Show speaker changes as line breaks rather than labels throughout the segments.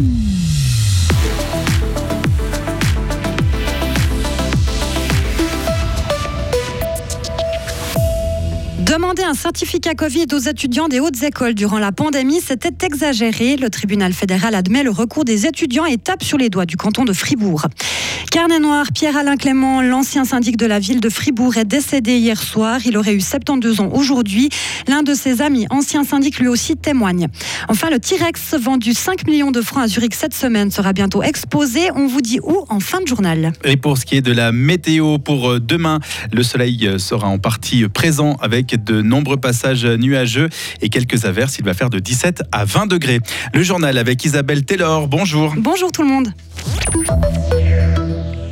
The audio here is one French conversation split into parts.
Demander un certificat Covid aux étudiants des hautes écoles durant la pandémie, c'était exagéré. Le tribunal fédéral admet le recours des étudiants et tape sur les doigts du canton de Fribourg. Carnet noir, Pierre-Alain Clément, l'ancien syndic de la ville de Fribourg, est décédé hier soir. Il aurait eu 72 ans aujourd'hui. L'un de ses amis, ancien syndic, lui aussi témoigne. Enfin, le T-Rex, vendu 5 millions de francs à Zurich cette semaine, sera bientôt exposé. On vous dit où en fin de journal.
Et pour ce qui est de la météo, pour demain, le soleil sera en partie présent avec de nombreux passages nuageux et quelques averses. Il va faire de 17 à 20 degrés. Le journal avec Isabelle Taylor. Bonjour.
Bonjour tout le monde.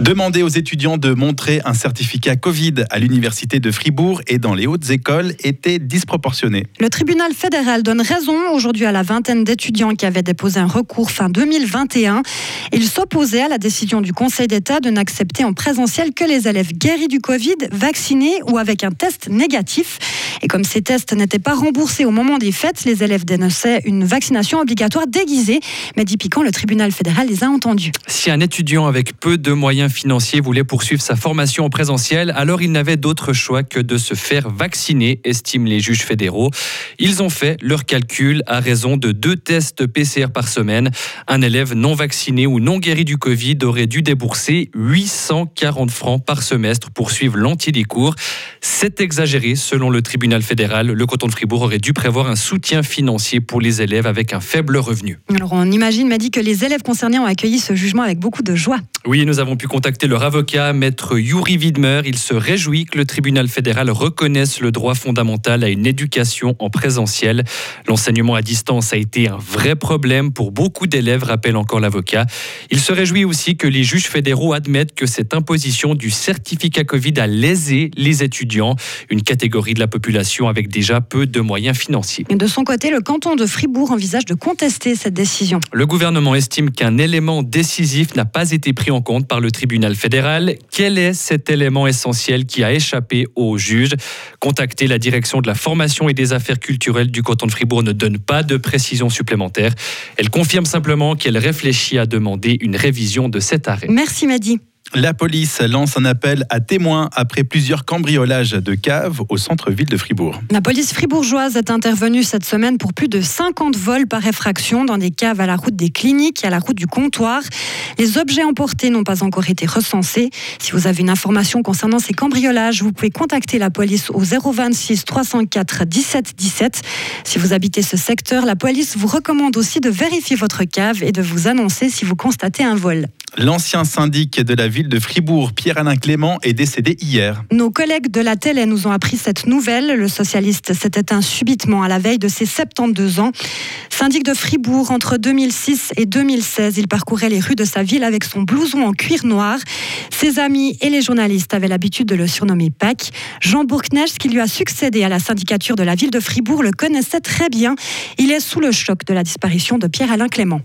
Demander aux étudiants de montrer un certificat Covid à l'université de Fribourg et dans les hautes écoles était disproportionné.
Le tribunal fédéral donne raison aujourd'hui à la vingtaine d'étudiants qui avaient déposé un recours fin 2021. Ils s'opposaient à la décision du Conseil d'État de n'accepter en présentiel que les élèves guéris du Covid, vaccinés ou avec un test négatif. Et comme ces tests n'étaient pas remboursés au moment des fêtes, les élèves dénonçaient une vaccination obligatoire déguisée. Mais dit Piquant, le tribunal fédéral les a entendus.
Si un étudiant avec peu de moyens financier voulait poursuivre sa formation en présentiel, alors il n'avait d'autre choix que de se faire vacciner, estiment les juges fédéraux. Ils ont fait leur calcul à raison de deux tests PCR par semaine. Un élève non vacciné ou non guéri du Covid aurait dû débourser 840 francs par semestre pour suivre l'entier des cours. C'est exagéré selon le tribunal fédéral. Le canton de Fribourg aurait dû prévoir un soutien financier pour les élèves avec un faible revenu.
Alors on imagine, m'a dit que les élèves concernés ont accueilli ce jugement avec beaucoup de joie.
Oui, nous avons pu contacter leur avocat, maître Yuri Widmer. Il se réjouit que le tribunal fédéral reconnaisse le droit fondamental à une éducation en présentiel. L'enseignement à distance a été un vrai problème pour beaucoup d'élèves, rappelle encore l'avocat. Il se réjouit aussi que les juges fédéraux admettent que cette imposition du certificat Covid a lésé les étudiants, une catégorie de la population avec déjà peu de moyens financiers.
Et de son côté, le canton de Fribourg envisage de contester cette décision.
Le gouvernement estime qu'un élément décisif n'a pas été pris en compte par le tribunal fédéral. Quel est cet élément essentiel qui a échappé aux juges Contacter la direction de la formation et des affaires culturelles du canton de Fribourg ne donne pas de précision supplémentaire. Elle confirme simplement qu'elle réfléchit à demander une révision de cet arrêt.
Merci Madi.
La police lance un appel à témoins après plusieurs cambriolages de caves au centre-ville de Fribourg.
La police fribourgeoise est intervenue cette semaine pour plus de 50 vols par effraction dans des caves à la route des cliniques et à la route du comptoir. Les objets emportés n'ont pas encore été recensés. Si vous avez une information concernant ces cambriolages, vous pouvez contacter la police au 026 304 17 17. Si vous habitez ce secteur, la police vous recommande aussi de vérifier votre cave et de vous annoncer si vous constatez un vol.
L'ancien syndic de la ville de Fribourg, Pierre-Alain Clément, est décédé hier.
Nos collègues de la télé nous ont appris cette nouvelle. Le socialiste s'est éteint subitement à la veille de ses 72 ans. Syndic de Fribourg, entre 2006 et 2016, il parcourait les rues de sa ville avec son blouson en cuir noir. Ses amis et les journalistes avaient l'habitude de le surnommer Pac. Jean Bourknecht, qui lui a succédé à la syndicature de la ville de Fribourg, le connaissait très bien. Il est sous le choc de la disparition de Pierre-Alain Clément.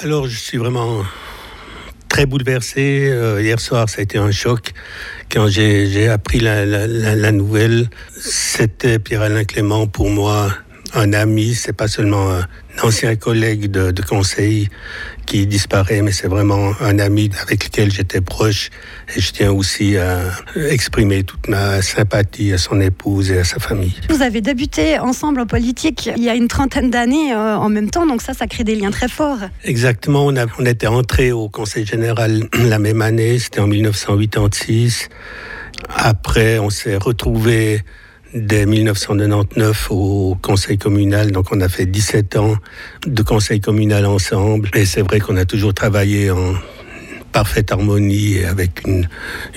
Alors, je suis vraiment très bouleversé. Euh, hier soir, ça a été un choc. Quand j'ai appris la, la, la nouvelle, c'était Pierre-Alain Clément pour moi un ami, c'est pas seulement un ancien collègue de, de, conseil qui disparaît, mais c'est vraiment un ami avec lequel j'étais proche. Et je tiens aussi à exprimer toute ma sympathie à son épouse et à sa famille.
Vous avez débuté ensemble en politique il y a une trentaine d'années euh, en même temps, donc ça, ça crée des liens très forts.
Exactement, on, a, on était entrés au Conseil général la même année, c'était en 1986. Après, on s'est retrouvés dès 1999 au conseil communal. Donc on a fait 17 ans de conseil communal ensemble. Et c'est vrai qu'on a toujours travaillé en parfaite harmonie et avec une,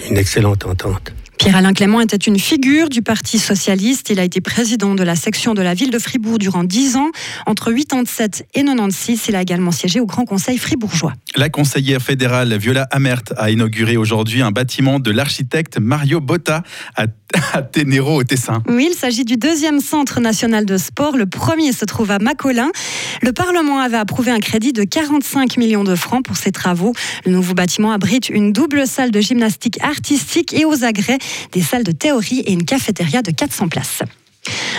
une excellente entente.
Pierre-Alain Clément était une figure du Parti socialiste. Il a été président de la section de la ville de Fribourg durant 10 ans. Entre 87 et 96, il a également siégé au Grand Conseil fribourgeois.
La conseillère fédérale Viola Amert a inauguré aujourd'hui un bâtiment de l'architecte Mario Botta à, à Ténéro au Tessin.
Oui, il s'agit du deuxième centre national de sport. Le premier se trouve à Macolin. Le Parlement avait approuvé un crédit de 45 millions de francs pour ces travaux. Le nouveau bâtiment abrite une double salle de gymnastique artistique et aux agrès des salles de théorie et une cafétéria de 400 places.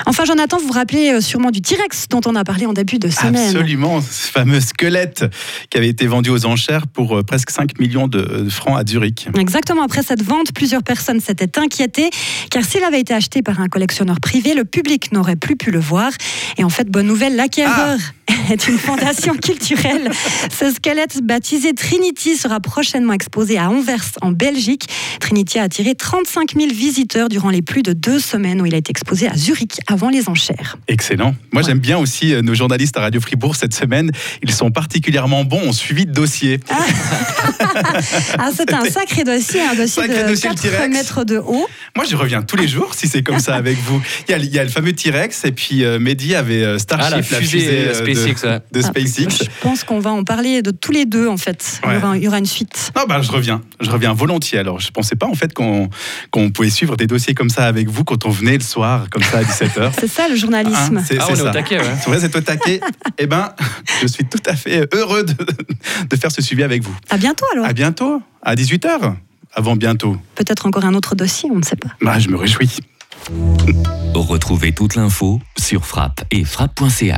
Enfin, Jonathan, vous vous rappelez euh, sûrement du T-Rex dont on a parlé en début de semaine.
Absolument, ce fameux squelette qui avait été vendu aux enchères pour euh, presque 5 millions de francs à Zurich.
Exactement, après cette vente, plusieurs personnes s'étaient inquiétées car s'il avait été acheté par un collectionneur privé, le public n'aurait plus pu le voir. Et en fait, bonne nouvelle, l'acquéreur ah. est une fondation culturelle. Ce squelette baptisé Trinity sera prochainement exposé à Anvers en Belgique. Trinity a attiré 35 000 visiteurs durant les plus de deux semaines où il a été exposé à Zurich avant les enchères.
Excellent. Moi, j'aime bien aussi euh, nos journalistes à Radio Fribourg cette semaine. Ils sont particulièrement bons, ont suivi de dossier.
Ah, ah c'est un sacré dossier, un dossier de 4 mètres de haut.
Moi, je reviens tous les jours si c'est comme ça avec vous. Il y, a, le fameux T-Rex et puis euh, Mehdi avait euh, Starship, ah, la, fusée, SpaceX, de, SpaceX.
Je pense qu'on va en parler de tous les deux en fait. Il, y aura, une suite.
Non, bah, je reviens. Je reviens volontiers. Alors, je pensais pas en fait qu'on pouvait suivre des dossiers comme ça avec vous quand on venait le soir comme ça à 17h.
C'est ça le journalisme.
Hein, c'est ah, on est au taquet.
C'est vrai, c'est au taquet. eh ben, je suis tout à fait heureux de, de, faire ce suivi avec vous.
À bientôt alors.
À bientôt, à 18h. Avant bientôt.
Peut-être encore un autre dossier, on ne sait pas.
Bah, je me réjouis.
Retrouvez toute l'info sur frappe et frappe.ca